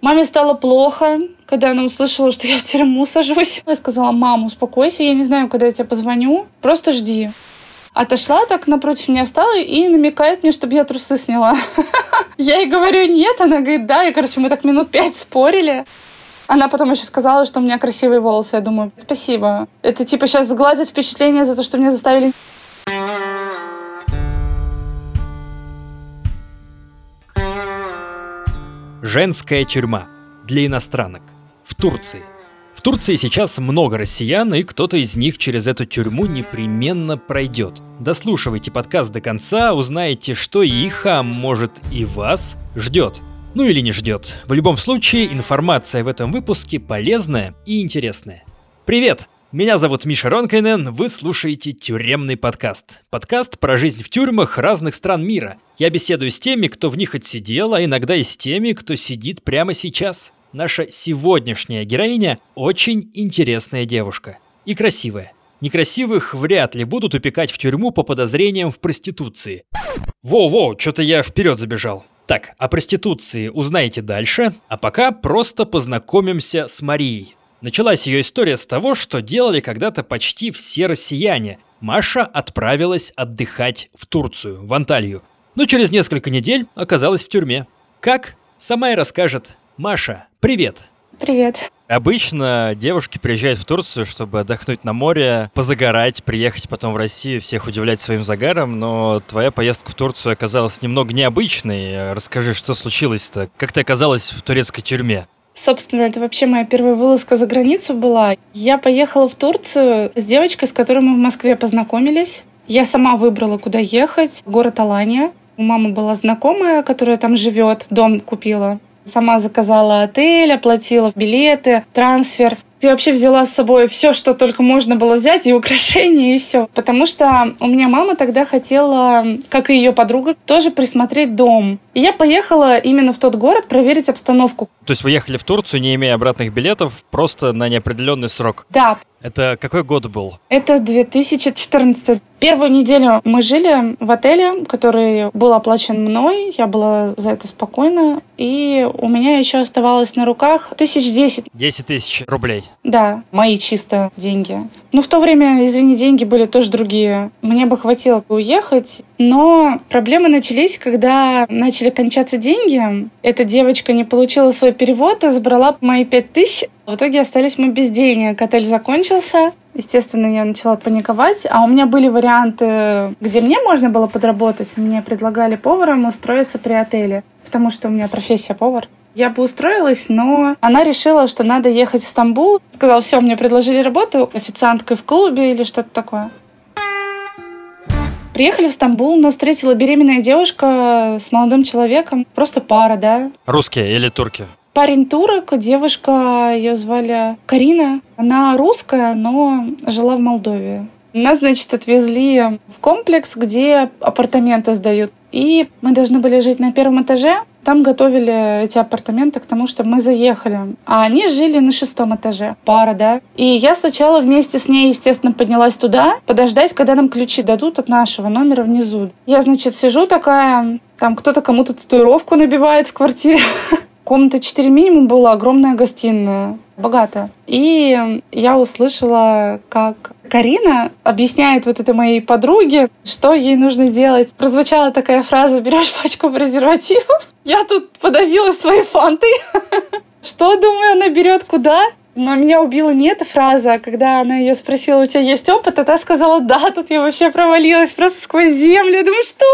Маме стало плохо, когда она услышала, что я в тюрьму сажусь. Я сказала, мам, успокойся, я не знаю, когда я тебе позвоню, просто жди. Отошла так напротив меня, встала и намекает мне, чтобы я трусы сняла. Я ей говорю, нет, она говорит, да. И, короче, мы так минут пять спорили. Она потом еще сказала, что у меня красивые волосы. Я думаю, спасибо. Это типа сейчас сгладить впечатление за то, что меня заставили Женская тюрьма для иностранок в Турции. В Турции сейчас много россиян, и кто-то из них через эту тюрьму непременно пройдет. Дослушивайте подкаст до конца, узнаете, что их, а может и вас, ждет. Ну или не ждет. В любом случае, информация в этом выпуске полезная и интересная. Привет! Меня зовут Миша Ронкайнен, вы слушаете «Тюремный подкаст». Подкаст про жизнь в тюрьмах разных стран мира. Я беседую с теми, кто в них отсидел, а иногда и с теми, кто сидит прямо сейчас. Наша сегодняшняя героиня – очень интересная девушка. И красивая. Некрасивых вряд ли будут упекать в тюрьму по подозрениям в проституции. Во-во, что-то я вперед забежал. Так, о проституции узнаете дальше, а пока просто познакомимся с Марией. Началась ее история с того, что делали когда-то почти все россияне. Маша отправилась отдыхать в Турцию, в Анталию. Но через несколько недель оказалась в тюрьме. Как? Сама и расскажет. Маша, привет! Привет. Обычно девушки приезжают в Турцию, чтобы отдохнуть на море, позагорать, приехать потом в Россию, всех удивлять своим загаром, но твоя поездка в Турцию оказалась немного необычной. Расскажи, что случилось-то? Как ты оказалась в турецкой тюрьме? Собственно, это вообще моя первая вылазка за границу была. Я поехала в Турцию с девочкой, с которой мы в Москве познакомились. Я сама выбрала, куда ехать. Город Алания. У мамы была знакомая, которая там живет, дом купила. Сама заказала отель, оплатила билеты, трансфер. Я вообще взяла с собой все, что только можно было взять, и украшения, и все. Потому что у меня мама тогда хотела, как и ее подруга, тоже присмотреть дом. И я поехала именно в тот город проверить обстановку. То есть вы ехали в Турцию, не имея обратных билетов, просто на неопределенный срок? Да. Это какой год был? Это 2014. Первую неделю мы жили в отеле, который был оплачен мной. Я была за это спокойна. И у меня еще оставалось на руках тысяч десять. Десять тысяч рублей? Да, мои чисто деньги. Ну, в то время, извини, деньги были тоже другие. Мне бы хватило уехать. Но проблемы начались, когда начали кончаться деньги. Эта девочка не получила свой перевод, а забрала мои пять тысяч. В итоге остались мы без денег. Отель закончился. Естественно, я начала паниковать. А у меня были варианты, где мне можно было подработать. Мне предлагали поваром устроиться при отеле, потому что у меня профессия повар. Я бы устроилась, но она решила, что надо ехать в Стамбул. Сказала, все, мне предложили работу официанткой в клубе или что-то такое. Приехали в Стамбул, нас встретила беременная девушка с молодым человеком. Просто пара, да. Русские или турки? Парень турок, девушка, ее звали Карина. Она русская, но жила в Молдове. Нас, значит, отвезли в комплекс, где апартаменты сдают. И мы должны были жить на первом этаже. Там готовили эти апартаменты к тому, чтобы мы заехали. А они жили на шестом этаже. Пара, да. И я сначала вместе с ней, естественно, поднялась туда, подождать, когда нам ключи дадут от нашего номера внизу. Я, значит, сижу такая, там кто-то кому-то татуировку набивает в квартире. Комната 4 минимум была, огромная гостиная, богатая. И я услышала, как Карина объясняет вот этой моей подруге, что ей нужно делать. Прозвучала такая фраза «берешь пачку презервативов». Я тут подавилась своей фантой. Что, думаю, она берет куда? Но меня убила не эта фраза, а когда она ее спросила, у тебя есть опыт, а та сказала, да, тут я вообще провалилась просто сквозь землю. Я думаю, что?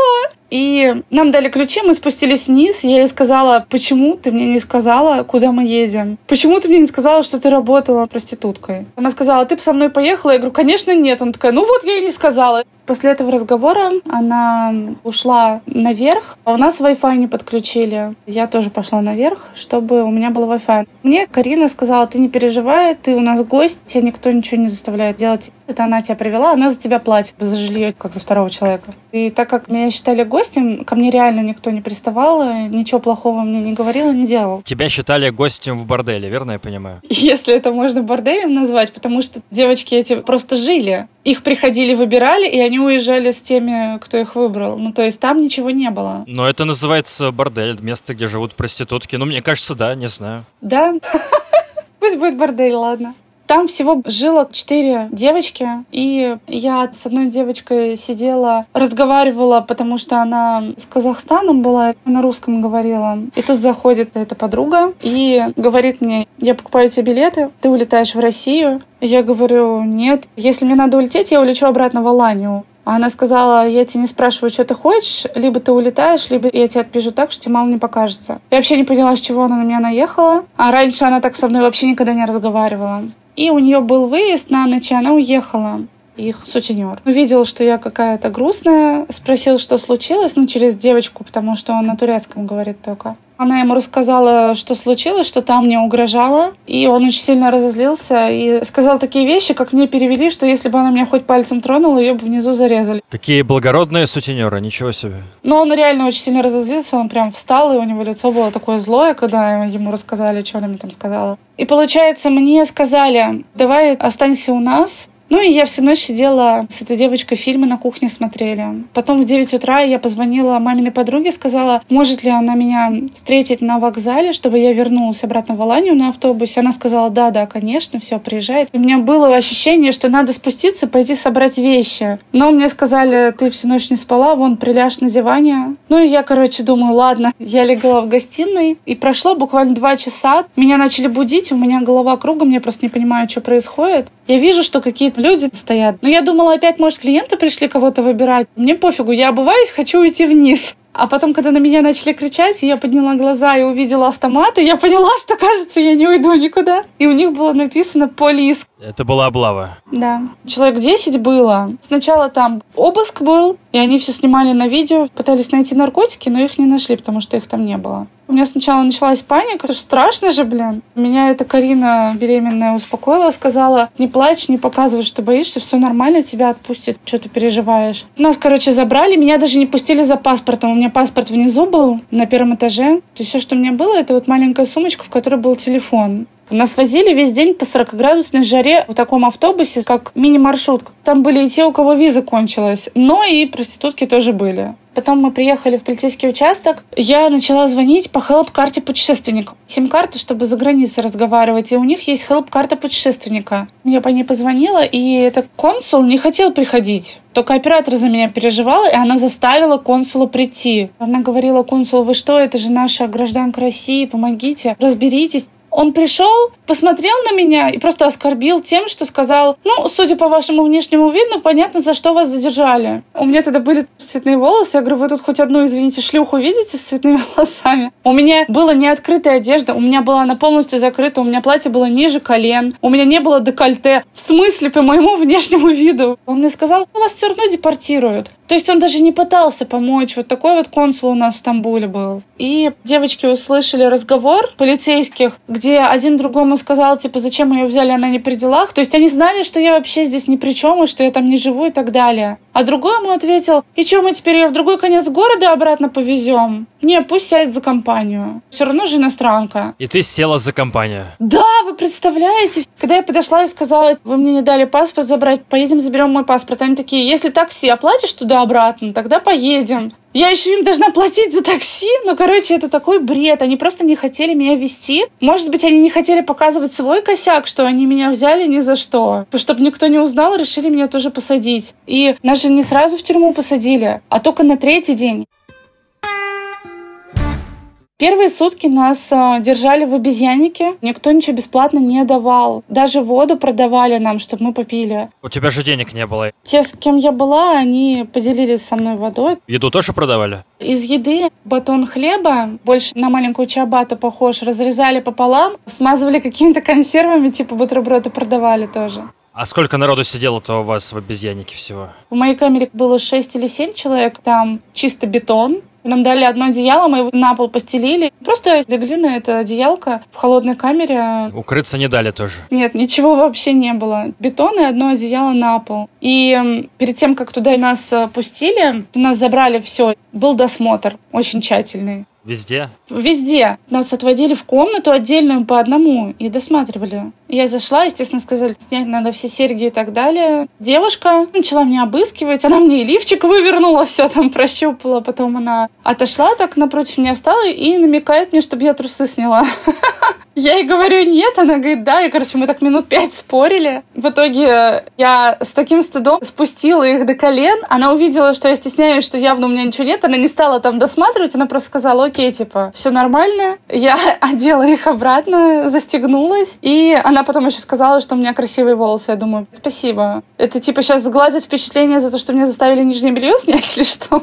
И нам дали ключи, мы спустились вниз. Я ей сказала, почему ты мне не сказала, куда мы едем? Почему ты мне не сказала, что ты работала проституткой? Она сказала, ты со мной поехала? Я говорю, конечно, нет. Она такая, ну вот я и не сказала. После этого разговора она ушла наверх, а у нас Wi-Fi не подключили. Я тоже пошла наверх, чтобы у меня был Wi-Fi. Мне Карина сказала, ты не переживай, ты у нас гость, тебе никто ничего не заставляет делать. Это она тебя привела, она за тебя платит за жилье, как за второго человека. И так как меня считали гостем, ко мне реально никто не приставал, ничего плохого мне не говорил и не делал. Тебя считали гостем в борделе, верно я понимаю? Если это можно борделем назвать, потому что девочки эти просто жили. Их приходили, выбирали, и они уезжали с теми, кто их выбрал. Ну, то есть там ничего не было. Но это называется бордель, место, где живут проститутки. Ну, мне кажется, да, не знаю. Да? Пусть будет бордель, ладно. Там всего жило четыре девочки, и я с одной девочкой сидела, разговаривала, потому что она с Казахстаном была, на русском говорила. И тут заходит эта подруга и говорит мне, я покупаю тебе билеты, ты улетаешь в Россию. Я говорю, нет, если мне надо улететь, я улечу обратно в Аланию. А она сказала, я тебя не спрашиваю, что ты хочешь, либо ты улетаешь, либо я тебя отпишу так, что тебе мало не покажется. Я вообще не поняла, с чего она на меня наехала. А раньше она так со мной вообще никогда не разговаривала. И у нее был выезд на ночь, и она уехала их сутенер. Увидел, что я какая-то грустная, спросил, что случилось, ну, через девочку, потому что он на турецком говорит только. Она ему рассказала, что случилось, что там мне угрожала, и он очень сильно разозлился и сказал такие вещи, как мне перевели, что если бы она меня хоть пальцем тронула, ее бы внизу зарезали. Какие благородные сутенеры, ничего себе. Но он реально очень сильно разозлился, он прям встал, и у него лицо было такое злое, когда ему рассказали, что она мне там сказала. И получается, мне сказали, давай останься у нас, ну и я всю ночь сидела с этой девочкой, фильмы на кухне смотрели. Потом в 9 утра я позвонила маминой подруге, сказала, может ли она меня встретить на вокзале, чтобы я вернулась обратно в Аланию на автобусе. Она сказала, да, да, конечно, все, приезжает. У меня было ощущение, что надо спуститься, пойти собрать вещи. Но мне сказали, ты всю ночь не спала, вон, приляжь на диване. Ну и я, короче, думаю, ладно. Я легла в гостиной, и прошло буквально два часа. Меня начали будить, у меня голова кругом, я просто не понимаю, что происходит. Я вижу, что какие-то люди стоят. Но я думала, опять, может, клиенты пришли кого-то выбирать. Мне пофигу, я обуваюсь, хочу уйти вниз. А потом, когда на меня начали кричать, я подняла глаза и увидела автоматы, я поняла, что, кажется, я не уйду никуда. И у них было написано «Полис». Это была облава. Да. Человек 10 было. Сначала там обыск был, и они все снимали на видео, пытались найти наркотики, но их не нашли, потому что их там не было. У меня сначала началась паника, это же страшно же, блин. Меня эта Карина беременная успокоила, сказала, не плачь, не показывай, что боишься, все нормально, тебя отпустят, что ты переживаешь. Нас, короче, забрали, меня даже не пустили за паспортом. У меня паспорт внизу был, на первом этаже. То есть все, что у меня было, это вот маленькая сумочка, в которой был телефон. Нас возили весь день по 40-градусной жаре в таком автобусе, как мини-маршрутка. Там были и те, у кого виза кончилась, но и проститутки тоже были. Потом мы приехали в полицейский участок. Я начала звонить по хелп-карте путешественника. Сим-карту, чтобы за границей разговаривать. И у них есть хелп-карта путешественника. Я по ней позвонила, и этот консул не хотел приходить. Только оператор за меня переживал, и она заставила консула прийти. Она говорила консулу, вы что, это же наша гражданка России, помогите, разберитесь. Он пришел, посмотрел на меня и просто оскорбил тем, что сказал, ну, судя по вашему внешнему виду, понятно, за что вас задержали. У меня тогда были цветные волосы. Я говорю, вы тут хоть одну, извините, шлюху видите с цветными волосами? У меня была не открытая одежда, у меня была она полностью закрыта, у меня платье было ниже колен, у меня не было декольте. В смысле, по моему внешнему виду? Он мне сказал, «Ну, вас все равно депортируют. То есть он даже не пытался помочь. Вот такой вот консул у нас в Стамбуле был. И девочки услышали разговор полицейских, где один другому сказал, типа, зачем ее взяли, она не при делах. То есть они знали, что я вообще здесь ни при чем, и что я там не живу и так далее. А другой ему ответил, и что, мы теперь ее в другой конец города обратно повезем? Не, пусть сядет за компанию. Все равно же иностранка. И ты села за компанию? Да, представляете? Когда я подошла и сказала, вы мне не дали паспорт забрать, поедем заберем мой паспорт. Они такие, если такси оплатишь туда-обратно, тогда поедем. Я еще им должна платить за такси. Ну, короче, это такой бред. Они просто не хотели меня вести. Может быть, они не хотели показывать свой косяк, что они меня взяли ни за что. Чтобы никто не узнал, решили меня тоже посадить. И нас же не сразу в тюрьму посадили, а только на третий день. Первые сутки нас э, держали в обезьяннике. Никто ничего бесплатно не давал. Даже воду продавали нам, чтобы мы попили. У тебя же денег не было. Те, с кем я была, они поделились со мной водой. Еду тоже продавали? Из еды батон хлеба, больше на маленькую чабату похож, разрезали пополам, смазывали какими-то консервами, типа бутерброды продавали тоже. А сколько народу сидело-то у вас в обезьяннике всего? В моей камере было 6 или 7 человек. Там чисто бетон, Нам дали одно одеяло, мы его на пол постелили. Просто легли на это одеялко в холодной камере. Укрыться не дали тоже? Нет, ничего вообще не было. Бетон и одно одеяло на пол. И перед тем, как туда нас э, пустили, нас забрали все. Был досмотр очень тщательный. Везде? Везде. Нас отводили в комнату отдельную по одному и досматривали. Я зашла, естественно, сказали, снять надо все серьги и так далее. Девушка начала меня обыскивать, она мне и лифчик вывернула, все там прощупала. Потом она отошла так напротив меня, встала и намекает мне, чтобы я трусы сняла. Я ей говорю, нет, она говорит, да. И, короче, мы так минут пять спорили. В итоге я с таким стыдом спустила их до колен. Она увидела, что я стесняюсь, что явно у меня ничего нет. Она не стала там досматривать, она просто сказала, окей, типа, все нормально. Я одела их обратно, застегнулась. И она потом еще сказала, что у меня красивые волосы. Я думаю, спасибо. Это типа сейчас сгладит впечатление за то, что меня заставили нижнее белье снять или что?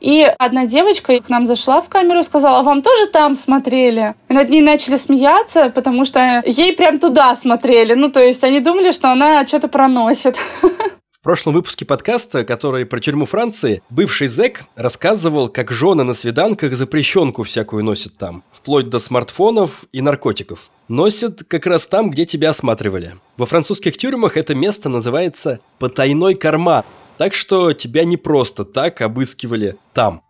И одна девочка к нам зашла в камеру и сказала, «А вам тоже там смотрели? И над ней начали смеяться, потому что ей прям туда смотрели. Ну, то есть они думали, что она что-то проносит. В прошлом выпуске подкаста, который про тюрьму Франции, бывший зэк рассказывал, как жены на свиданках запрещенку всякую носят там, вплоть до смартфонов и наркотиков. Носят как раз там, где тебя осматривали. Во французских тюрьмах это место называется «потайной карман», так что тебя не просто так обыскивали там.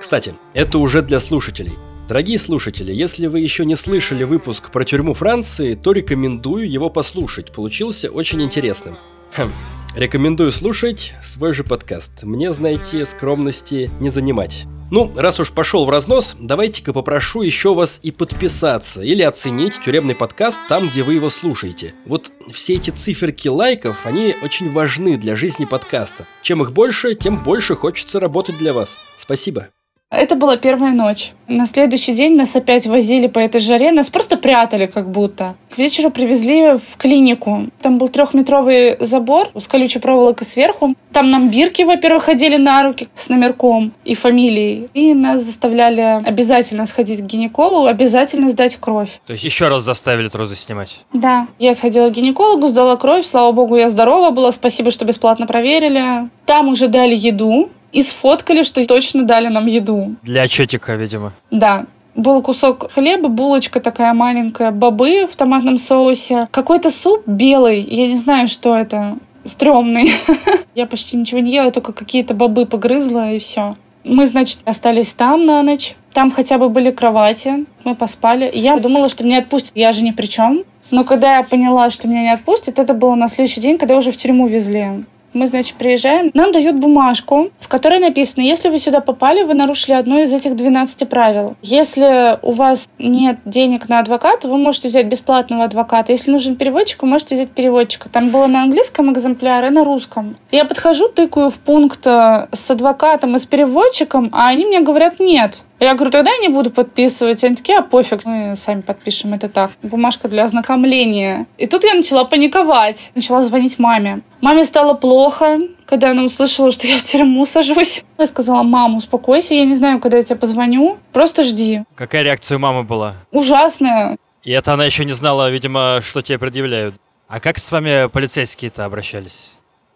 Кстати, это уже для слушателей. Дорогие слушатели, если вы еще не слышали выпуск про тюрьму Франции, то рекомендую его послушать. Получился очень интересным. Хм. Рекомендую слушать свой же подкаст. Мне, знаете, скромности не занимать. Ну, раз уж пошел в разнос, давайте-ка попрошу еще вас и подписаться или оценить тюремный подкаст там, где вы его слушаете. Вот все эти циферки лайков, они очень важны для жизни подкаста. Чем их больше, тем больше хочется работать для вас. Спасибо. Это была первая ночь. На следующий день нас опять возили по этой жаре, нас просто прятали как будто. К вечеру привезли в клинику. Там был трехметровый забор с колючей проволокой сверху. Там нам бирки, во-первых, ходили на руки с номерком и фамилией. И нас заставляли обязательно сходить к гинекологу, обязательно сдать кровь. То есть еще раз заставили трузы снимать? Да. Я сходила к гинекологу, сдала кровь. Слава богу, я здорова была. Спасибо, что бесплатно проверили. Там уже дали еду и сфоткали, что точно дали нам еду. Для отчетика, видимо. Да. Был кусок хлеба, булочка такая маленькая, бобы в томатном соусе, какой-то суп белый, я не знаю, что это, стрёмный. Я почти ничего не ела, только какие-то бобы погрызла и все. Мы, значит, остались там на ночь. Там хотя бы были кровати. Мы поспали. Я думала, что меня отпустят. Я же ни при чем. Но когда я поняла, что меня не отпустят, это было на следующий день, когда уже в тюрьму везли. Мы, значит, приезжаем, нам дают бумажку, в которой написано, если вы сюда попали, вы нарушили одно из этих 12 правил. Если у вас нет денег на адвоката, вы можете взять бесплатного адвоката. Если нужен переводчик, вы можете взять переводчика. Там было на английском экземпляре и на русском. Я подхожу, тыкаю в пункт э, с адвокатом и с переводчиком, а они мне говорят, нет, я говорю, тогда я не буду подписывать. Они такие, а пофиг, мы сами подпишем это так. Бумажка для ознакомления. И тут я начала паниковать. Начала звонить маме. Маме стало плохо, когда она услышала, что я в тюрьму сажусь. Я сказала, мама, успокойся, я не знаю, когда я тебе позвоню, просто жди. Какая реакция у мамы была? Ужасная. И это она еще не знала, видимо, что тебе предъявляют. А как с вами полицейские-то обращались?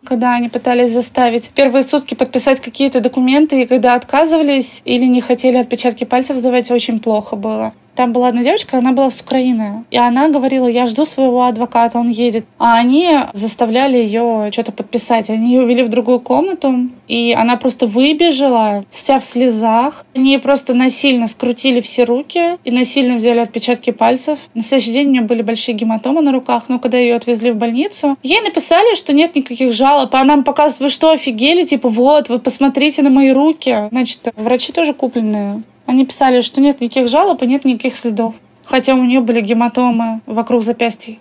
Когда они пытались заставить первые сутки подписать какие-то документы, и когда отказывались или не хотели отпечатки пальцев сдавать, очень плохо было. Там была одна девочка, она была с Украины. И она говорила, я жду своего адвоката, он едет. А они заставляли ее что-то подписать. Они ее увели в другую комнату, и она просто выбежала, вся в слезах. Они просто насильно скрутили все руки и насильно взяли отпечатки пальцев. На следующий день у нее были большие гематомы на руках, но когда ее отвезли в больницу, ей написали, что нет никаких жалоб. А нам показывают, вы что, офигели? Типа, вот, вы посмотрите на мои руки. Значит, врачи тоже купленные. Они писали, что нет никаких жалоб и нет никаких следов. Хотя у нее были гематомы вокруг запястья.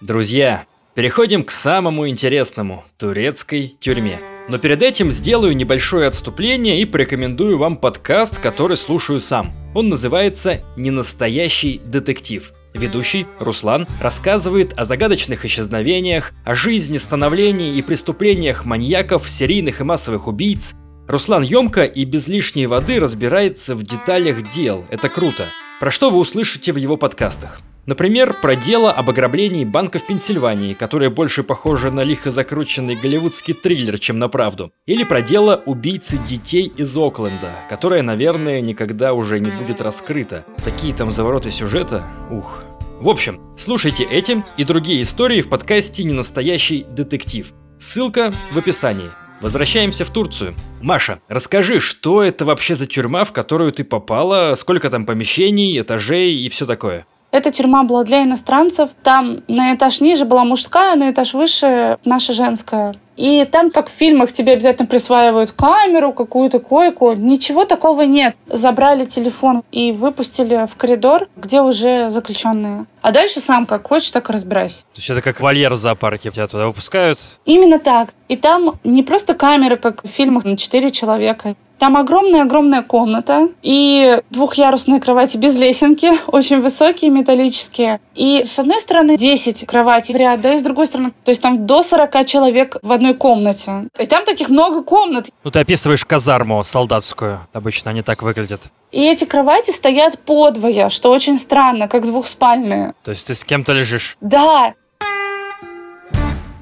Друзья, переходим к самому интересному – турецкой тюрьме. Но перед этим сделаю небольшое отступление и порекомендую вам подкаст, который слушаю сам. Он называется «Ненастоящий детектив». Ведущий, Руслан, рассказывает о загадочных исчезновениях, о жизни, становлении и преступлениях маньяков, серийных и массовых убийц. Руслан емко и без лишней воды разбирается в деталях дел. Это круто. Про что вы услышите в его подкастах? Например, про дело об ограблении банка в Пенсильвании, которое больше похоже на лихо закрученный голливудский триллер, чем на правду. Или про дело убийцы детей из Окленда, которое, наверное, никогда уже не будет раскрыто. Такие там завороты сюжета, ух. В общем, слушайте эти и другие истории в подкасте «Ненастоящий детектив». Ссылка в описании. Возвращаемся в Турцию. Маша, расскажи, что это вообще за тюрьма, в которую ты попала, сколько там помещений, этажей и все такое? Эта тюрьма была для иностранцев. Там на этаж ниже была мужская, на этаж выше наша женская. И там, как в фильмах, тебе обязательно присваивают камеру, какую-то койку. Ничего такого нет. Забрали телефон и выпустили в коридор, где уже заключенные. А дальше сам как хочешь, так и разбирайся. То есть это как вольер в зоопарке, тебя туда выпускают? Именно так. И там не просто камера, как в фильмах на четыре человека. Там огромная-огромная комната и двухъярусные кровати без лесенки, очень высокие, металлические. И с одной стороны 10 кроватей в ряд, да, и с другой стороны, то есть там до 40 человек в одной комнате. И там таких много комнат. Ну, ты описываешь казарму солдатскую. Обычно они так выглядят. И эти кровати стоят подвое, что очень странно, как двухспальные. То есть ты с кем-то лежишь? Да,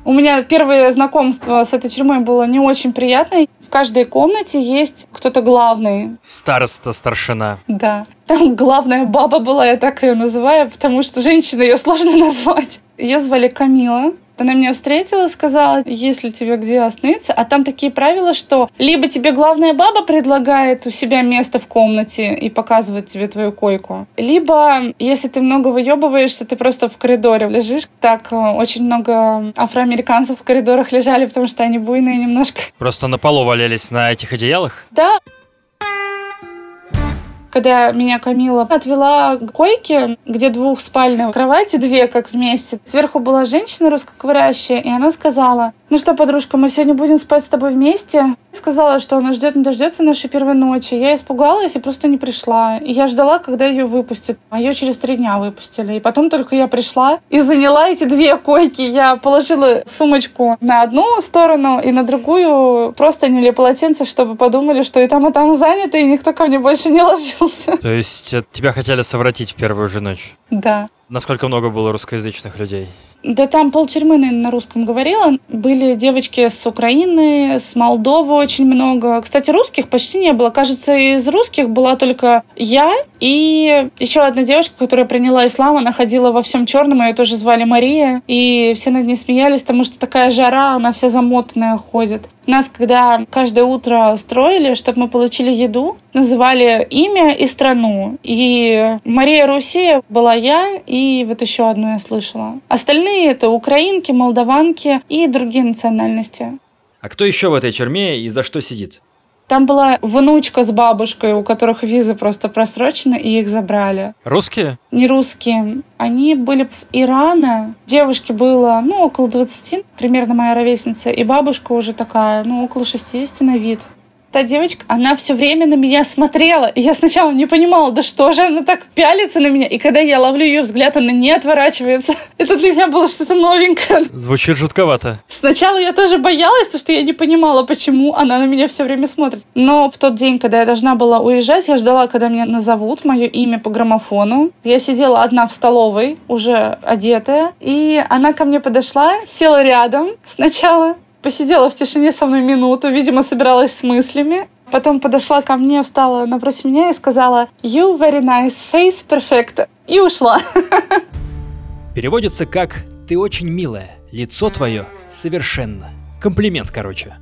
у меня первое знакомство с этой тюрьмой было не очень приятное. В каждой комнате есть кто-то главный. Староста, старшина. Да. Там главная баба была, я так ее называю, потому что женщина ее сложно назвать. Ее звали Камила. Она меня встретила, сказала, если тебе где остановиться. А там такие правила, что либо тебе главная баба предлагает у себя место в комнате и показывает тебе твою койку, либо, если ты много выебываешься, ты просто в коридоре лежишь. Так, э, очень много афроамериканцев в коридорах лежали, потому что они буйные немножко. Просто на полу валялись на этих одеялах? Да, когда меня Камила отвела к койке, где двухспальные кровати, две как вместе. Сверху была женщина русскоговорящая, и она сказала, ну что, подружка, мы сегодня будем спать с тобой вместе? Сказала, что она ждет, не дождется нашей первой ночи. Я испугалась и просто не пришла. И я ждала, когда ее выпустят. А ее через три дня выпустили. И потом только я пришла и заняла эти две койки. Я положила сумочку на одну сторону и на другую просто не полотенце, чтобы подумали, что и там, и там занято, и никто ко мне больше не ложился. То есть э, тебя хотели совратить в первую же ночь? Да. Насколько много было русскоязычных людей? Да там полтюрьмы, на русском говорила. Были девочки с Украины, с Молдовы очень много. Кстати, русских почти не было. Кажется, из русских была только я и еще одна девушка, которая приняла ислам. Она ходила во всем черном, ее тоже звали Мария. И все над ней смеялись, потому что такая жара, она вся замотанная ходит. Нас, когда каждое утро строили, чтобы мы получили еду, называли имя и страну. И Мария Руси была я, и вот еще одну я слышала. Остальные это украинки, молдаванки и другие национальности. А кто еще в этой тюрьме и за что сидит? Там была внучка с бабушкой, у которых визы просто просрочены, и их забрали. Русские? Не русские. Они были с Ирана. Девушке было, ну, около 20, примерно моя ровесница. И бабушка уже такая, ну, около 60 на вид та девочка, она все время на меня смотрела. И я сначала не понимала, да что же она так пялится на меня. И когда я ловлю ее взгляд, она не отворачивается. Это для меня было что-то новенькое. Звучит жутковато. Сначала я тоже боялась, потому что я не понимала, почему она на меня все время смотрит. Но в тот день, когда я должна была уезжать, я ждала, когда меня назовут, мое имя по граммофону. Я сидела одна в столовой, уже одетая. И она ко мне подошла, села рядом сначала, посидела в тишине со мной минуту, видимо, собиралась с мыслями. Потом подошла ко мне, встала напротив меня и сказала «You very nice, face perfect» и ушла. Переводится как «Ты очень милая, лицо твое совершенно». Комплимент, короче.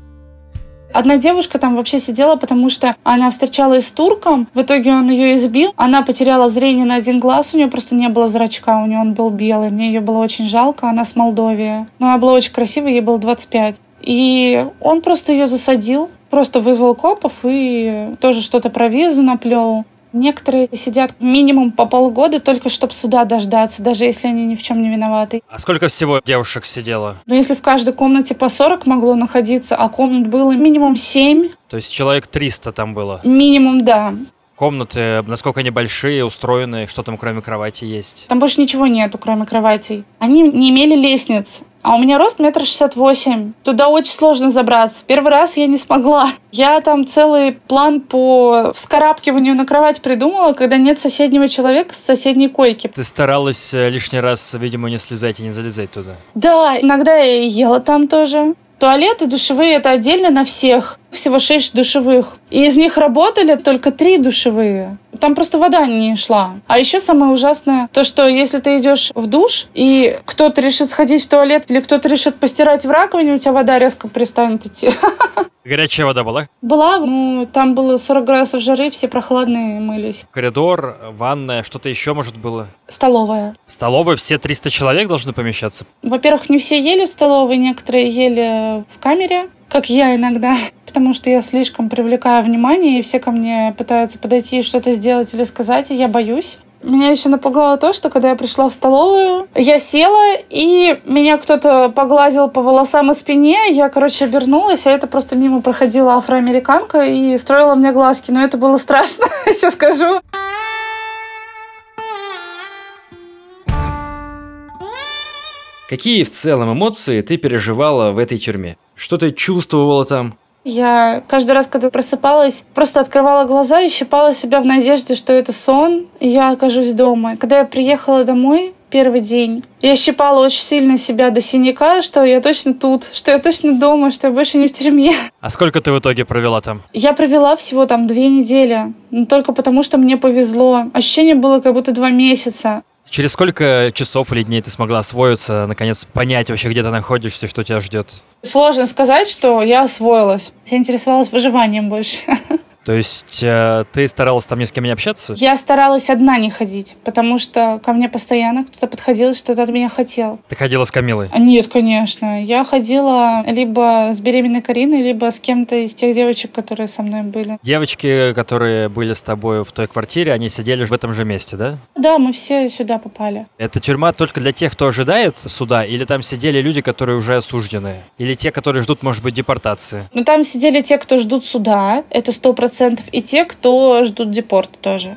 Одна девушка там вообще сидела, потому что она встречалась с турком, в итоге он ее избил, она потеряла зрение на один глаз, у нее просто не было зрачка, у нее он был белый, мне ее было очень жалко, она с Молдовии. Но она была очень красивая, ей было 25. И он просто ее засадил, просто вызвал копов и тоже что-то про визу наплел. Некоторые сидят минимум по полгода, только чтобы суда дождаться, даже если они ни в чем не виноваты. А сколько всего девушек сидело? Ну, если в каждой комнате по 40 могло находиться, а комнат было минимум 7. То есть человек 300 там было? Минимум, да. Комнаты, насколько они большие, устроены, что там кроме кровати есть? Там больше ничего нету, кроме кроватей. Они не имели лестниц. А у меня рост метр шестьдесят восемь. Туда очень сложно забраться. Первый раз я не смогла. Я там целый план по вскарабкиванию на кровать придумала, когда нет соседнего человека с соседней койки. Ты старалась э, лишний раз, видимо, не слезать и не залезать туда. Да, иногда я ела там тоже. Туалеты душевые это отдельно на всех. Всего шесть душевых. И из них работали только три душевые. Там просто вода не шла. А еще самое ужасное, то, что если ты идешь в душ, и кто-то решит сходить в туалет, или кто-то решит постирать в раковине, у тебя вода резко перестанет идти. Горячая вода была? Была, ну, там было 40 градусов жары, все прохладные мылись. Коридор, ванная, что-то еще, может, было? Столовая. В столовой все 300 человек должны помещаться? Во-первых, не все ели в столовой, некоторые ели в камере, как я иногда, потому что я слишком привлекаю внимание, и все ко мне пытаются подойти и что-то сделать или сказать, и я боюсь. Меня еще напугало то, что когда я пришла в столовую, я села, и меня кто-то погладил по волосам и спине. Я, короче, обернулась, а это просто мимо проходила афроамериканка и строила мне глазки. Но это было страшно, я скажу. Какие в целом эмоции ты переживала в этой тюрьме? Что ты чувствовала там? Я каждый раз, когда просыпалась, просто открывала глаза и щипала себя в надежде, что это сон, и я окажусь дома. Когда я приехала домой, первый день. Я щипала очень сильно себя до синяка, что я точно тут, что я точно дома, что я больше не в тюрьме. А сколько ты в итоге провела там? Я провела всего там две недели, но только потому, что мне повезло. Ощущение было как будто два месяца. Через сколько часов или дней ты смогла освоиться, наконец понять вообще, где ты находишься что тебя ждет? Сложно сказать, что я освоилась. Я интересовалась выживанием больше. То есть э, ты старалась там ни с кем не общаться? Я старалась одна не ходить, потому что ко мне постоянно кто-то подходил и что-то от меня хотел. Ты ходила с Камилой? А нет, конечно. Я ходила либо с беременной Кариной, либо с кем-то из тех девочек, которые со мной были. Девочки, которые были с тобой в той квартире, они сидели в этом же месте, да? Да, мы все сюда попали. Это тюрьма только для тех, кто ожидает суда, или там сидели люди, которые уже осуждены? Или те, которые ждут, может быть, депортации? Ну, там сидели те, кто ждут суда, это сто процентов и те, кто ждут депорт тоже.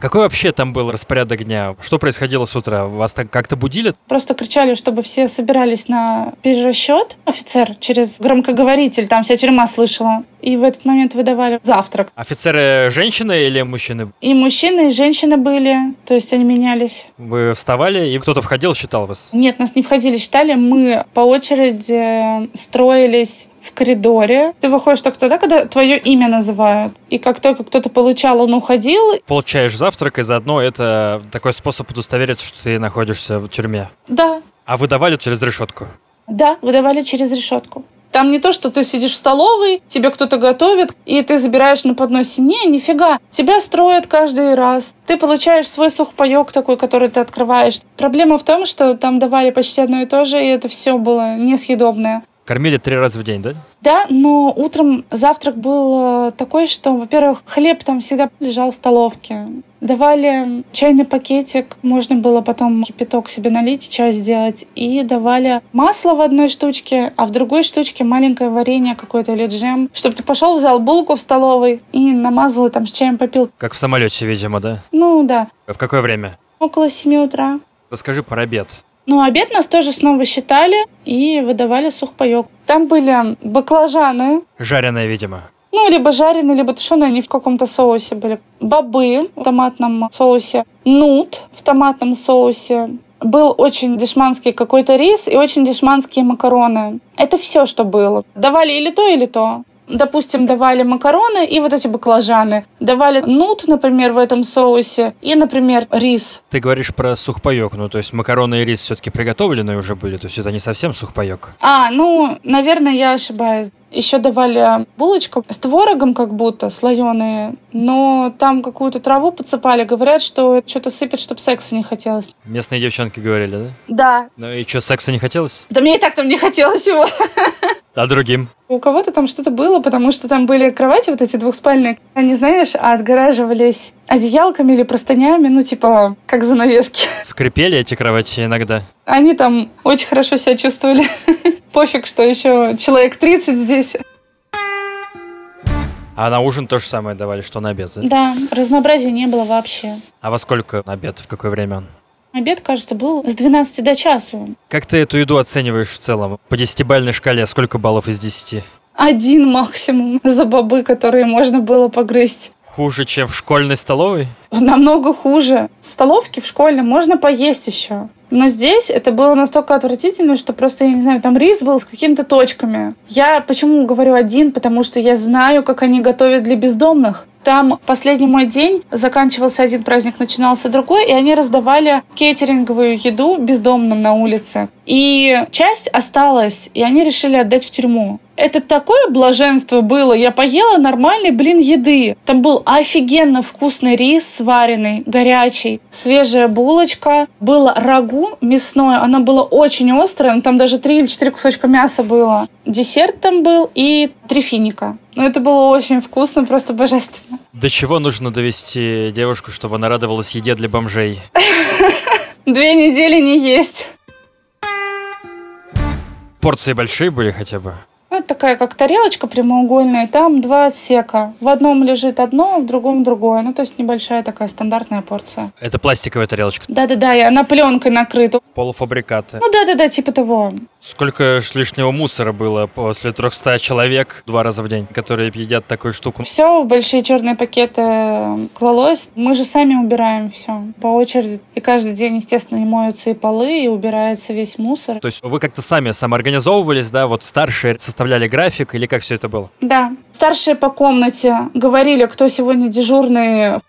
Какой вообще там был распорядок дня? Что происходило с утра? Вас так как-то будили? Просто кричали, чтобы все собирались на перерасчет. Офицер через громкоговоритель, там вся тюрьма слышала. И в этот момент выдавали завтрак. Офицеры женщины или мужчины? И мужчины, и женщины были, то есть они менялись. Вы вставали, и кто-то входил, считал вас? Нет, нас не входили, считали. Мы по очереди строились в коридоре. Ты выходишь только тогда, когда твое имя называют. И как только кто-то получал, он уходил. Получаешь завтрак, и заодно это такой способ удостовериться, что ты находишься в тюрьме. Да. А выдавали через решетку? Да, выдавали через решетку. Там не то, что ты сидишь в столовой, тебе кто-то готовит, и ты забираешь на подносе. Не, нифига. Тебя строят каждый раз. Ты получаешь свой сухпайок такой, который ты открываешь. Проблема в том, что там давали почти одно и то же, и это все было несъедобное. Кормили три раза в день, да? Да, но утром завтрак был э, такой, что, во-первых, хлеб там всегда лежал в столовке. Давали чайный пакетик, можно было потом кипяток себе налить, чай сделать. И давали масло в одной штучке, а в другой штучке маленькое варенье какое-то или джем. Чтобы ты пошел, взял булку в столовой и намазал, и там с чаем попил. Как в самолете, видимо, да? Ну, да. В какое время? Около 7 утра. Расскажи про обед. Ну, обед нас тоже снова считали и выдавали сухпайок. Там были баклажаны. Жареные, видимо. Ну, либо жареные, либо тушеные, они в каком-то соусе были. Бобы в томатном соусе. Нут в томатном соусе. Был очень дешманский какой-то рис и очень дешманские макароны. Это все, что было. Давали или то, или то. Допустим, давали макароны и вот эти баклажаны. Давали нут, например, в этом соусе и, например, рис. Ты говоришь про сухпайок, ну то есть макароны и рис все-таки приготовленные уже были, то есть это не совсем сухпайок. А, ну, наверное, я ошибаюсь. Еще давали булочку с творогом как будто, слоеные, но там какую-то траву подсыпали. Говорят, что что-то сыпят, чтобы секса не хотелось. Местные девчонки говорили, да? Да. Ну и что, секса не хотелось? Да мне и так там не хотелось его. А другим? У кого-то там что-то было, потому что там были кровати вот эти двухспальные. Они, знаешь, отгораживались одеялками или простынями, ну, типа, как занавески. Скрипели эти кровати иногда? Они там очень хорошо себя чувствовали. Пофиг, что еще человек 30 здесь. А на ужин то же самое давали, что на обед, да? Разнообразия не было вообще. А во сколько на обед, в какое время он? Обед, кажется, был с 12 до часу. Как ты эту еду оцениваешь в целом? По десятибальной шкале сколько баллов из десяти? Один максимум за бобы, которые можно было погрызть. Хуже, чем в школьной столовой? Намного хуже. В столовке в школьной можно поесть еще. Но здесь это было настолько отвратительно, что просто, я не знаю, там рис был с какими-то точками. Я почему говорю один? Потому что я знаю, как они готовят для бездомных. Там последний мой день, заканчивался один праздник, начинался другой, и они раздавали кейтеринговую еду бездомным на улице. И часть осталась, и они решили отдать в тюрьму. Это такое блаженство было. Я поела нормальный, блин, еды. Там был офигенно вкусный рис сваренный, горячий, свежая булочка, было рагу мясное, оно было очень острое, но там даже три или четыре кусочка мяса было. Десерт там был и три финика. Ну, это было очень вкусно, просто божественно. До чего нужно довести девушку, чтобы она радовалась еде для бомжей? Две недели не есть. Порции большие были хотя бы? Это такая как тарелочка прямоугольная, там два отсека. В одном лежит одно, в другом другое. Ну, то есть небольшая такая стандартная порция. Это пластиковая тарелочка? Да-да-да, и она пленкой накрыта. Полуфабрикаты? Ну, да-да-да, типа того. Сколько ж лишнего мусора было после 300 человек два раза в день, которые едят такую штуку? Все в большие черные пакеты клалось. Мы же сами убираем все по очереди. И каждый день, естественно, и моются и полы, и убирается весь мусор. То есть вы как-то сами самоорганизовывались, да, вот старшие составляли график или как все это было? Да. Старшие по комнате говорили, кто сегодня дежурный.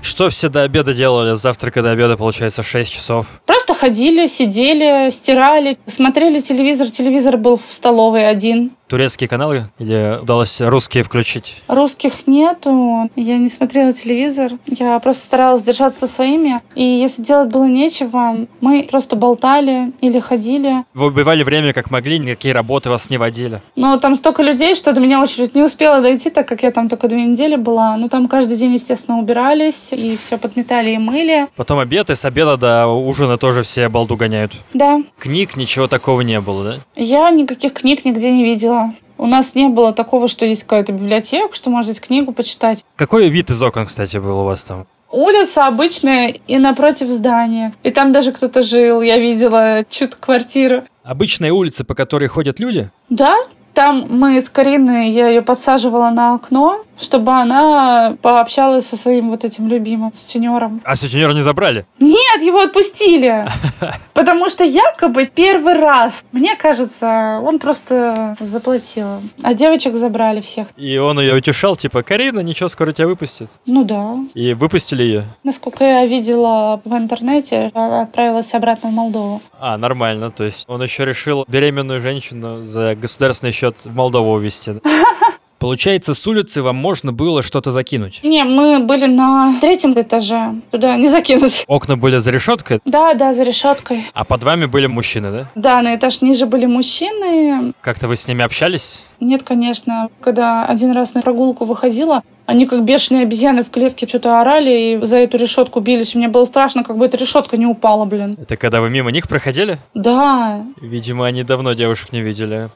Что все до обеда делали? Завтрака до обеда, получается, 6 часов. Просто ходили, сидели, стирали, смотрели телевизор. Телевизор был в столовой один. Турецкие каналы? Или удалось русские включить? Русских нету. Я не смотрела телевизор. Я просто старалась держаться своими. И если делать было нечего, мы просто болтали или ходили. Вы убивали время как могли, никакие работы вас не водили? Но там столько людей, что до меня очередь не успела дойти, так как я там только две недели была. Ну, там каждый день, естественно, убирались и все подметали и мыли. Потом обед, и с обеда до ужина тоже все балду гоняют. Да. Книг ничего такого не было, да? Я никаких книг нигде не видела. У нас не было такого, что есть какая-то библиотека, что можно книгу почитать. Какой вид из окон, кстати, был у вас там? Улица обычная и напротив здания. И там даже кто-то жил, я видела чью-то квартиру. Обычная улица, по которой ходят люди? Да, там мы с Кариной, я ее подсаживала на окно, чтобы она пообщалась со своим вот этим любимым сутенером. А сутенера не забрали? Нет, его отпустили. Потому что якобы первый раз, мне кажется, он просто заплатил. А девочек забрали всех. И он ее утешал, типа, Карина, ничего, скоро тебя выпустят. Ну да. И выпустили ее? Насколько я видела в интернете, она отправилась обратно в Молдову. А, нормально. То есть он еще решил беременную женщину за государственный счет в Молдову увезти. Получается, с улицы вам можно было что-то закинуть? Не, мы были на третьем этаже. Туда не закинуть. Окна были за решеткой? Да, да, за решеткой. А под вами были мужчины, да? Да, на этаж ниже были мужчины. Как-то вы с ними общались? Нет, конечно. Когда один раз на прогулку выходила, они как бешеные обезьяны в клетке что-то орали и за эту решетку бились. Мне было страшно, как бы эта решетка не упала, блин. Это когда вы мимо них проходили? Да. Видимо, они давно девушек не видели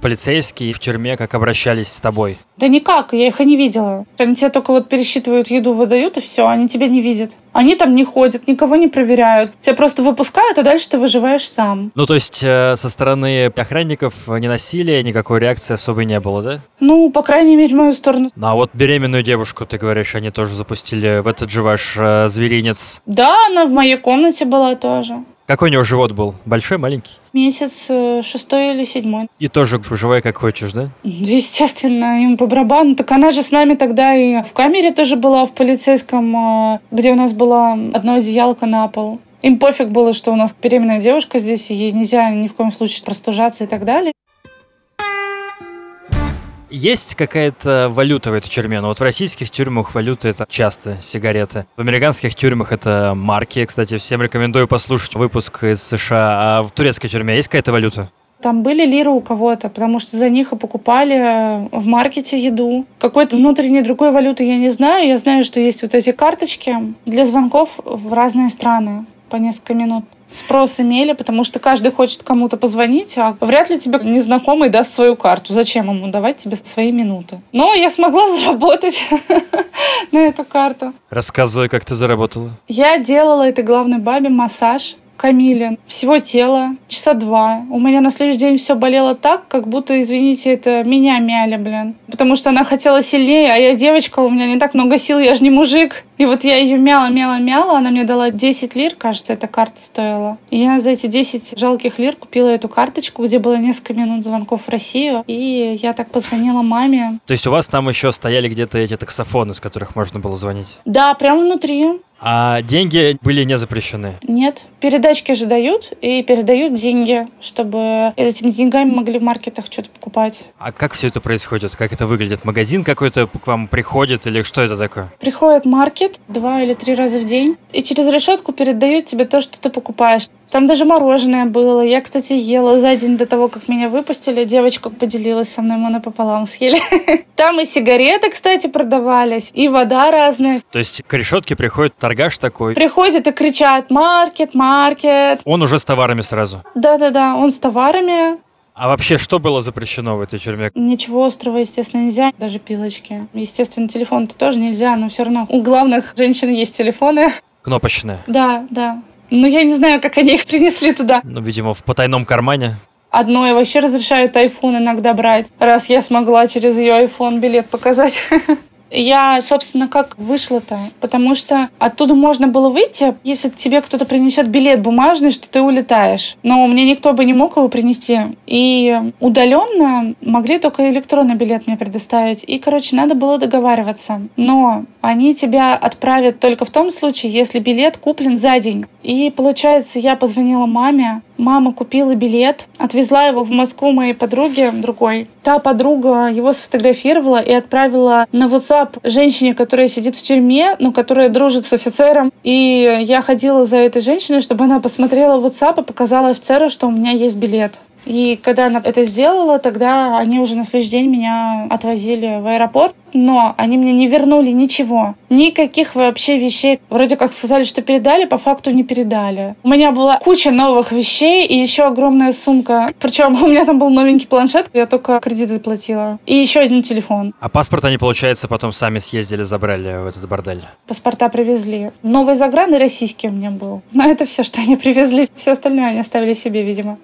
полицейские в тюрьме как обращались с тобой? Да никак, я их и не видела. Они тебе только вот пересчитывают еду, выдают, и все, они тебя не видят. Они там не ходят, никого не проверяют. Тебя просто выпускают, а дальше ты выживаешь сам. Ну, то есть э, со стороны охранников не насилия, никакой реакции особой не было, да? Ну, по крайней мере, в мою сторону. Ну, а вот беременную девушку, ты говоришь, они тоже запустили в этот же ваш э, зверинец. Да, она в моей комнате была тоже. Какой у него живот был? Большой, маленький? Месяц э, шестой или седьмой. И тоже выживай как хочешь, да? Естественно, им по барабану. Так она же с нами тогда и в камере тоже была, в полицейском, э, где у нас была одно одеялко на пол. Им пофиг было, что у нас беременная девушка здесь, и ей нельзя ни в коем случае простужаться и так далее. Есть какая-то валюта в этой тюрьме? Ну вот в российских тюрьмах валюта это часто сигареты. В американских тюрьмах это марки. Кстати, всем рекомендую послушать выпуск из США. А в турецкой тюрьме есть какая-то валюта? Там были лиры у кого-то, потому что за них и покупали в маркете еду. Какой-то внутренней другой валюты я не знаю. Я знаю, что есть вот эти карточки для звонков в разные страны по несколько минут. Спрос имели, потому что каждый хочет кому-то позвонить, а вряд ли тебе незнакомый даст свою карту. Зачем ему давать тебе свои минуты? Но я смогла заработать на эту карту. Рассказывай, как ты заработала. Я делала этой главной бабе массаж Камиле всего тела, часа два. У меня на следующий день все болело так, как будто, извините, это меня мяли, блин. Потому что она хотела сильнее, а я девочка, у меня не так много сил, я же не мужик. И вот я ее мяла, мяла, мяла, она мне дала 10 лир, кажется, эта карта стоила. И я за эти 10 жалких лир купила эту карточку, где было несколько минут звонков в Россию, и я так позвонила маме. То есть у вас там еще стояли где-то эти таксофоны, с которых можно было звонить? Да, прямо внутри. А деньги были не запрещены? Нет. Передачки же дают, и передают деньги, чтобы этими деньгами могли в маркетах что-то покупать. А как все это происходит? Как это выглядит? Магазин какой-то к вам приходит или что это такое? Приходит маркет два или три раза в день, и через решетку передают тебе то, что ты покупаешь. Там даже мороженое было. Я, кстати, ела за день до того, как меня выпустили. Девочка поделилась со мной, мы напополам съели. Там и сигареты, кстати, продавались, и вода разная. То есть к решетке приходит торгаш такой? Приходят и кричат «Маркет, маркет!» Он уже с товарами сразу? Да-да-да, он с товарами. А вообще, что было запрещено в этой тюрьме? Ничего острого, естественно, нельзя, даже пилочки. Естественно, телефон-то тоже нельзя, но все равно у главных женщин есть телефоны. Кнопочные? Да, да. Но я не знаю, как они их принесли туда. Ну, видимо, в потайном кармане. Одно и вообще разрешают iPhone иногда брать, раз я смогла через ее iPhone билет показать. Я, собственно, как вышла-то? Потому что оттуда можно было выйти, если тебе кто-то принесет билет бумажный, что ты улетаешь. Но мне никто бы не мог его принести. И удаленно могли только электронный билет мне предоставить. И, короче, надо было договариваться. Но они тебя отправят только в том случае, если билет куплен за день. И, получается, я позвонила маме, Мама купила билет, отвезла его в Москву моей подруге другой. Та подруга его сфотографировала и отправила на WhatsApp женщине, которая сидит в тюрьме, но которая дружит с офицером. И я ходила за этой женщиной, чтобы она посмотрела WhatsApp и показала офицеру, что у меня есть билет. И когда она это сделала, тогда они уже на следующий день меня отвозили в аэропорт. Но они мне не вернули ничего. Никаких вообще вещей. Вроде как сказали, что передали, по факту не передали. У меня была куча новых вещей и еще огромная сумка. Причем у меня там был новенький планшет, я только кредит заплатила. И еще один телефон. А паспорт они, получается, потом сами съездили, забрали в этот бордель? Паспорта привезли. Новый загран и российский у меня был. Но это все, что они привезли. Все остальное они оставили себе, видимо.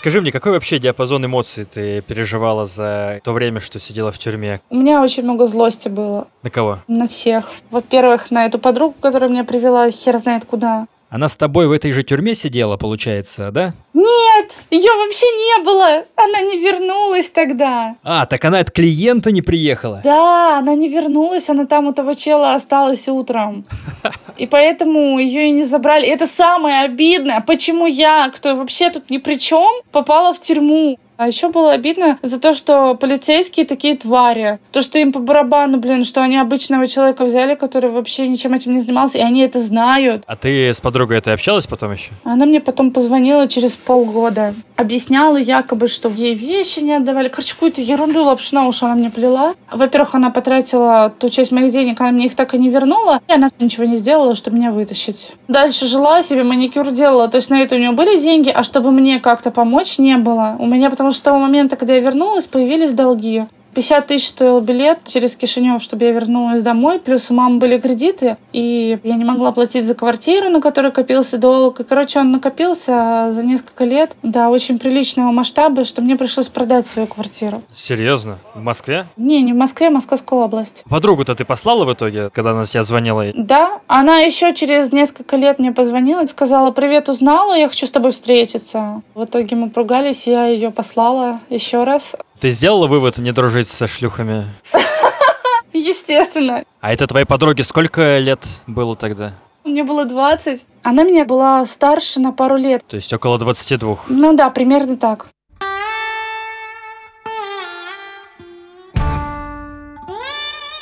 Скажи мне, какой вообще диапазон эмоций ты переживала за то время, что сидела в тюрьме? У меня очень много злости было. На кого? На всех. Во-первых, на эту подругу, которая меня привела хер знает куда. Она с тобой в этой же тюрьме сидела, получается, да? Нет, ее вообще не было. Она не вернулась тогда. А, так она от клиента не приехала? Да, она не вернулась, она там у того чела осталась утром. И поэтому ее и не забрали. Это самое обидное. Почему я, кто вообще тут ни при чем, попала в тюрьму? А еще было обидно за то, что полицейские такие твари. То, что им по барабану, блин, что они обычного человека взяли, который вообще ничем этим не занимался, и они это знают. А ты с подругой этой общалась потом еще? Она мне потом позвонила через полгода. Объясняла якобы, что ей вещи не отдавали. Короче, какую-то ерунду лапшу на уши она мне плела. Во-первых, она потратила ту часть моих денег, она мне их так и не вернула. И она ничего не сделала, чтобы меня вытащить. Дальше жила себе, маникюр делала. То есть на это у нее были деньги, а чтобы мне как-то помочь, не было. У меня потому что с того момента, когда я вернулась, появились долги. 50 тысяч стоил билет через Кишинев, чтобы я вернулась домой. Плюс у мамы были кредиты, и я не могла платить за квартиру, на которой копился долг. И, короче, он накопился за несколько лет до очень приличного масштаба, что мне пришлось продать свою квартиру. Серьезно? В Москве? Не, не в Москве, а Московская область. Подругу-то ты послала в итоге, когда она тебя звонила? Да, она еще через несколько лет мне позвонила и сказала, привет, узнала, я хочу с тобой встретиться. В итоге мы поругались, я ее послала еще раз. Ты сделала вывод не дружить со шлюхами? Естественно. А это твоей подруге сколько лет было тогда? Мне было 20. Она меня была старше на пару лет. То есть около 22. Ну да, примерно так.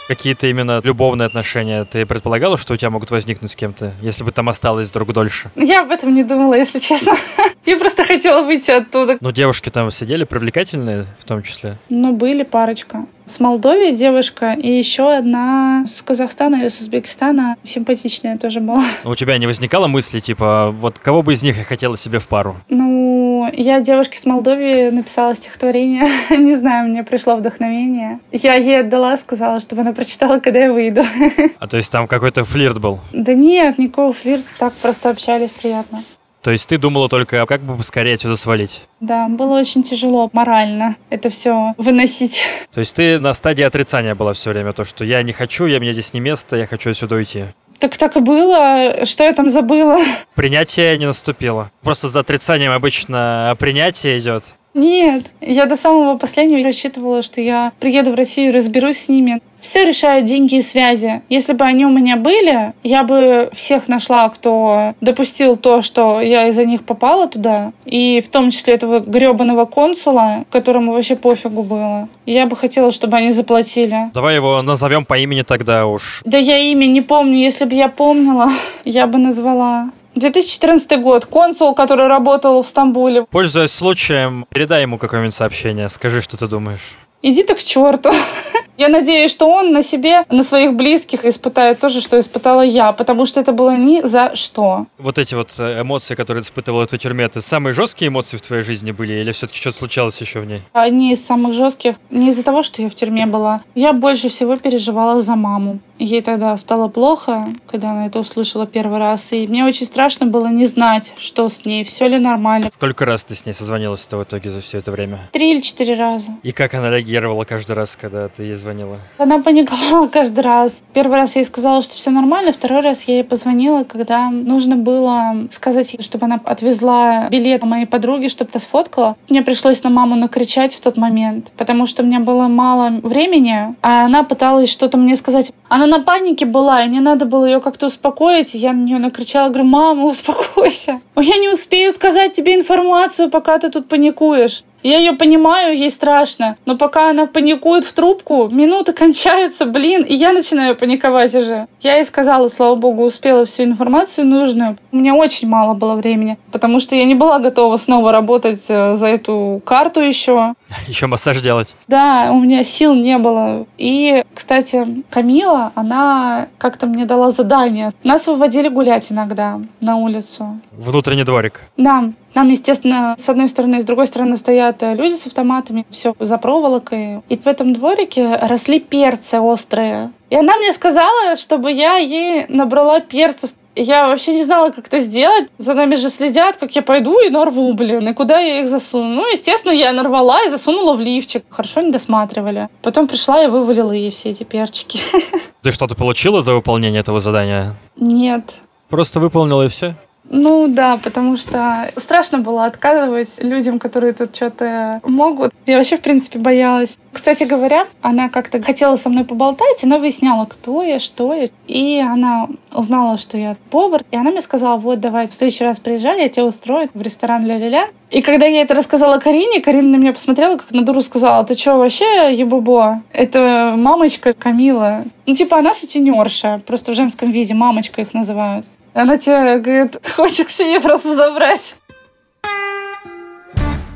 Какие-то именно любовные отношения. Ты предполагала, что у тебя могут возникнуть с кем-то, если бы там осталось друг дольше? Я об этом не думала, если честно. Я просто хотела выйти оттуда. Ну, девушки там сидели привлекательные в том числе? Ну, были парочка. С Молдовии девушка и еще одна с Казахстана или с Узбекистана. Симпатичная тоже была. У тебя не возникало мысли, типа, вот кого бы из них я хотела себе в пару? Ну, я девушке с Молдовии написала стихотворение. не знаю, мне пришло вдохновение. Я ей отдала, сказала, чтобы она прочитала, когда я выйду. а то есть там какой-то флирт был? Да нет, никакого флирта, так просто общались приятно. То есть ты думала только, как бы поскорее отсюда свалить? Да, было очень тяжело морально это все выносить. То есть ты на стадии отрицания была все время, то, что я не хочу, я мне здесь не место, я хочу отсюда уйти. Так так и было. Что я там забыла? Принятие не наступило. Просто за отрицанием обычно принятие идет. Нет, я до самого последнего рассчитывала, что я приеду в Россию, разберусь с ними. Все решают деньги и связи. Если бы они у меня были, я бы всех нашла, кто допустил то, что я из-за них попала туда. И в том числе этого гребаного консула, которому вообще пофигу было. Я бы хотела, чтобы они заплатили. Давай его назовем по имени тогда уж. Да я имя не помню. Если бы я помнила, я бы назвала. 2014 год. Консул, который работал в Стамбуле. Пользуясь случаем, передай ему какое-нибудь сообщение. Скажи, что ты думаешь. Иди ты к черту. Я надеюсь, что он на себе, на своих близких испытает то же, что испытала я, потому что это было ни за что. Вот эти вот э, эмоции, которые ты испытывала в тюрьме, это самые жесткие эмоции в твоей жизни были или все-таки что-то случалось еще в ней? Одни из самых жестких. Не из-за того, что я в тюрьме была. Я больше всего переживала за маму. Ей тогда стало плохо, когда она это услышала первый раз. И мне очень страшно было не знать, что с ней, все ли нормально. Сколько раз ты с ней созвонилась в итоге за все это время? Три или четыре раза. И как она реагировала каждый раз, когда ты ей звонила? Она паниковала каждый раз. Первый раз я ей сказала, что все нормально, второй раз я ей позвонила, когда нужно было сказать ей, чтобы она отвезла билет моей подруге, чтобы та сфоткала. Мне пришлось на маму накричать в тот момент, потому что у меня было мало времени, а она пыталась что-то мне сказать. Она на панике была, и мне надо было ее как-то успокоить. Я на нее накричала, говорю, мама, успокойся. Я не успею сказать тебе информацию, пока ты тут паникуешь. Я ее понимаю, ей страшно, но пока она паникует в трубку, минуты кончаются, блин, и я начинаю паниковать уже. Я ей сказала, слава богу, успела всю информацию нужную. У меня очень мало было времени, потому что я не была готова снова работать э, за эту карту еще. Еще массаж делать. Да, у меня сил не было. И, кстати, Камила, она как-то мне дала задание. Нас выводили гулять иногда на улицу. Внутренний дворик. Да. Там, естественно, с одной стороны и с другой стороны стоят э, люди с автоматами, все за проволокой. И в этом дворике росли перцы острые. И она мне сказала, чтобы я ей набрала перцев. Я вообще не знала, как это сделать. За нами же следят, как я пойду и нарву, блин. И куда я их засуну? Ну, естественно, я нарвала и засунула в лифчик. Хорошо не досматривали. Потом пришла и вывалила ей все эти перчики. Ты что-то получила за выполнение этого задания? Нет. Просто выполнила и все? Ну да, потому что страшно было отказывать людям, которые тут что-то могут. Я вообще, в принципе, боялась. Кстати говоря, она как-то хотела со мной поболтать, она выясняла, кто я, что я. И она узнала, что я повар. И она мне сказала, вот, давай в следующий раз приезжай, я тебя устрою в ресторан ля-ля-ля. И когда я это рассказала Карине, Карина на меня посмотрела, как на дуру сказала, ты что, вообще ебубо? Это мамочка Камила. Ну, типа, она сутенерша, просто в женском виде, мамочка их называют. Она тебе говорит, хочешь к себе просто забрать.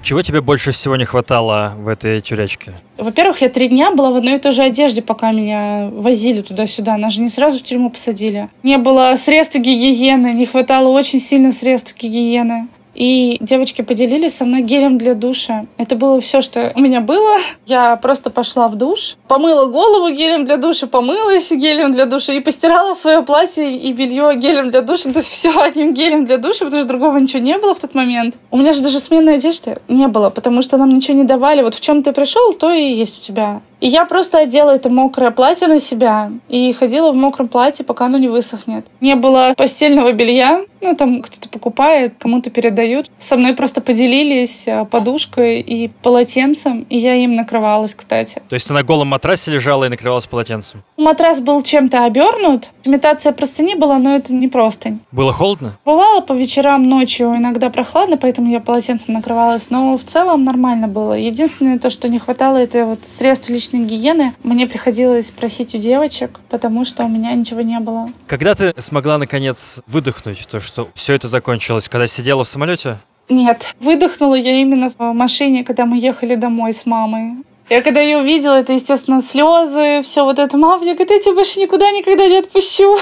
Чего тебе больше всего не хватало в этой тюрячке? Во-первых, я три дня была в одной и той же одежде, пока меня возили туда-сюда. Нас же не сразу в тюрьму посадили. Не было средств гигиены, не хватало очень сильно средств гигиены. И девочки поделились со мной гелем для душа. Это было все, что у меня было. Я просто пошла в душ, помыла голову гелем для душа, помылась гелем для душа и постирала свое платье и белье гелем для душа. То есть все одним гелем для душа, потому что другого ничего не было в тот момент. У меня же даже сменной одежды не было, потому что нам ничего не давали. Вот в чем ты пришел, то и есть у тебя. И я просто одела это мокрое платье на себя и ходила в мокром платье, пока оно не высохнет. Не было постельного белья, ну там кто-то покупает, кому-то передают. Со мной просто поделились э, подушкой и полотенцем, и я им накрывалась, кстати. То есть ты на голом матрасе лежала и накрывалась полотенцем? Матрас был чем-то обернут. Имитация простыни была, но это не простынь. Было холодно? Бывало по вечерам, ночью иногда прохладно, поэтому я полотенцем накрывалась. Но в целом нормально было. Единственное, то, что не хватало, это вот средств личной личной гигиены мне приходилось просить у девочек, потому что у меня ничего не было. Когда ты смогла наконец выдохнуть то, что все это закончилось, когда сидела в самолете? Нет, выдохнула я именно в машине, когда мы ехали домой с мамой. Я когда ее увидела, это, естественно, слезы, все вот это. Мама, я говорю, я тебя больше никуда никогда не отпущу.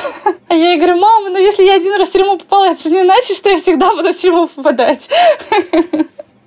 А я ей говорю, мама, ну если я один раз в тюрьму попала, это не значит, что я всегда буду в тюрьму попадать.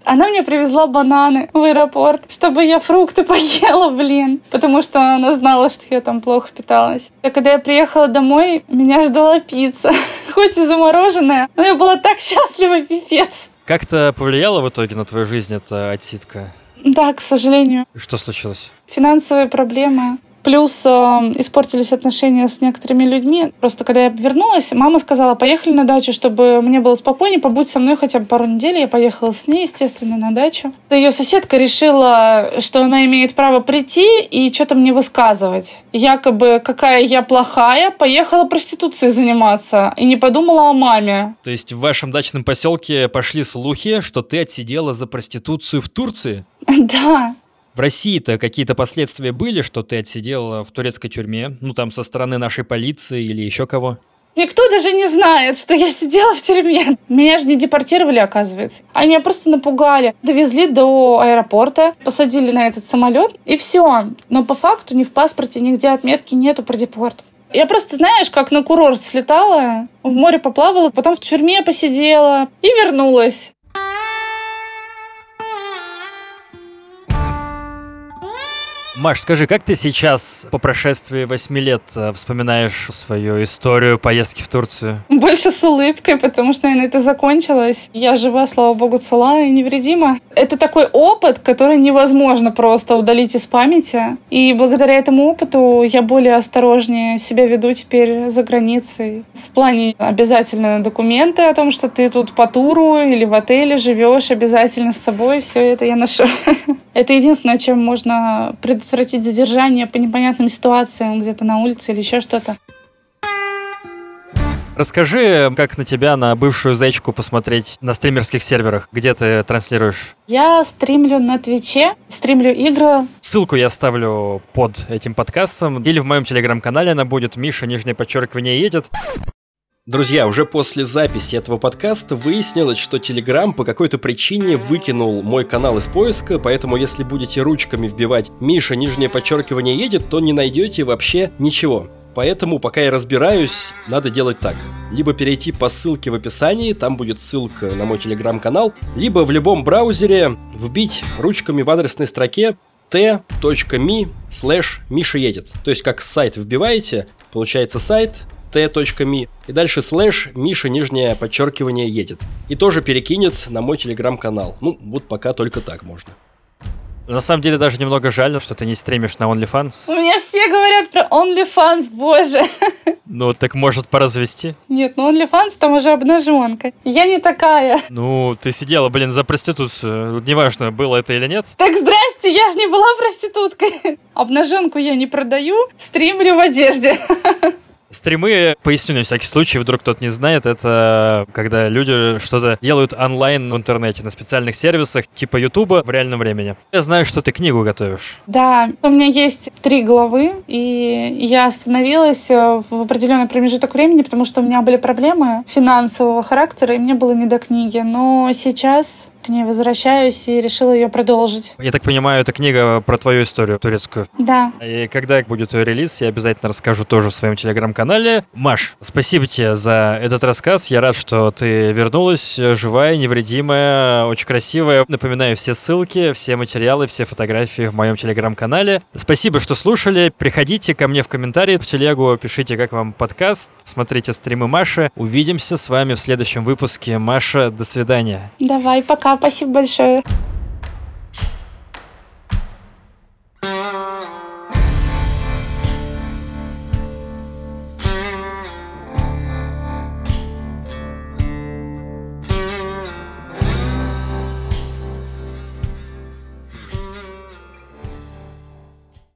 Она мне привезла бананы в аэропорт, чтобы я фрукты поела, блин. Потому что она знала, что я там плохо питалась. А когда я приехала домой, меня ждала пицца. Хоть и замороженная, но я была так счастлива, пипец. Как-то повлияло в итоге на твою жизнь эта отсидка? Да, к сожалению. Что случилось? Финансовые проблемы. Плюс э, испортились отношения с некоторыми людьми. Просто когда я вернулась, мама сказала, поехали на дачу, чтобы мне было спокойнее, побудь со мной хотя бы пару недель. Я поехала с ней, естественно, на дачу. Ее соседка решила, что она имеет право прийти и что-то мне высказывать. Якобы, какая я плохая, поехала проституцией заниматься и не подумала о маме. То есть в вашем дачном поселке пошли слухи, что ты отсидела за проституцию в Турции? Да. В России-то какие-то последствия были, что ты отсидел в турецкой тюрьме? Ну, там, со стороны нашей полиции или еще кого? Никто даже не знает, что я сидела в тюрьме. Меня же не депортировали, оказывается. Они меня просто напугали. Довезли до аэропорта, посадили на этот самолет, и все. Но по факту ни в паспорте, нигде отметки нету про депорт. Я просто, знаешь, как на курорт слетала, в море поплавала, потом в тюрьме посидела и вернулась. Маш, скажи, как ты сейчас по прошествии восьми лет э, вспоминаешь свою историю поездки в Турцию? Больше с улыбкой, потому что, наверное, это закончилось. Я жива, слава богу, цела и невредима. Это такой опыт, который невозможно просто удалить из памяти. И благодаря этому опыту я более осторожнее себя веду теперь за границей. В плане обязательно документы о том, что ты тут по туру или в отеле живешь, обязательно с собой все это я ношу. Это единственное, чем можно предотвратить задержание по непонятным ситуациям где-то на улице или еще что-то. Расскажи, как на тебя, на бывшую зайчку посмотреть на стримерских серверах, где ты транслируешь? Я стримлю на Твиче, стримлю игры. Ссылку я оставлю под этим подкастом. Или в моем телеграм-канале она будет. Миша, нижнее подчеркивание, едет. Друзья, уже после записи этого подкаста выяснилось, что Telegram по какой-то причине выкинул мой канал из поиска, поэтому если будете ручками вбивать «Миша, нижнее подчеркивание едет», то не найдете вообще ничего. Поэтому, пока я разбираюсь, надо делать так. Либо перейти по ссылке в описании, там будет ссылка на мой телеграм-канал, либо в любом браузере вбить ручками в адресной строке t.me slash. То есть как сайт вбиваете, получается сайт, t.me и дальше слэш Миша нижнее подчеркивание едет. И тоже перекинет на мой телеграм-канал. Ну, вот пока только так можно. На самом деле даже немного жаль, что ты не стримишь на OnlyFans. У меня все говорят про OnlyFans, боже. Ну, так может поразвести? Нет, ну OnlyFans там уже обнаженка. Я не такая. Ну, ты сидела, блин, за проституцию. Неважно, было это или нет. Так здрасте, я же не была проституткой. Обнаженку я не продаю, стримлю в одежде. Стримы, поясню на всякий случай, вдруг кто-то не знает, это когда люди что-то делают онлайн в интернете на специальных сервисах типа Ютуба в реальном времени. Я знаю, что ты книгу готовишь. Да, у меня есть три главы, и я остановилась э, в определенный промежуток времени, потому что у меня были проблемы финансового характера, и мне было не до книги. Но сейчас к ней возвращаюсь и решила ее продолжить. Я так понимаю, это книга про твою историю турецкую. Да. И когда будет ее релиз, я обязательно расскажу тоже в своем телеграм-канале. Маш, спасибо тебе за этот рассказ. Я рад, что ты вернулась живая, невредимая, очень красивая. Напоминаю все ссылки, все материалы, все фотографии в моем телеграм-канале. Спасибо, что слушали. Приходите ко мне в комментарии в телегу, пишите, как вам подкаст, смотрите стримы Маши. Увидимся с вами в следующем выпуске. Маша, до свидания. Давай, пока Спасибо большое.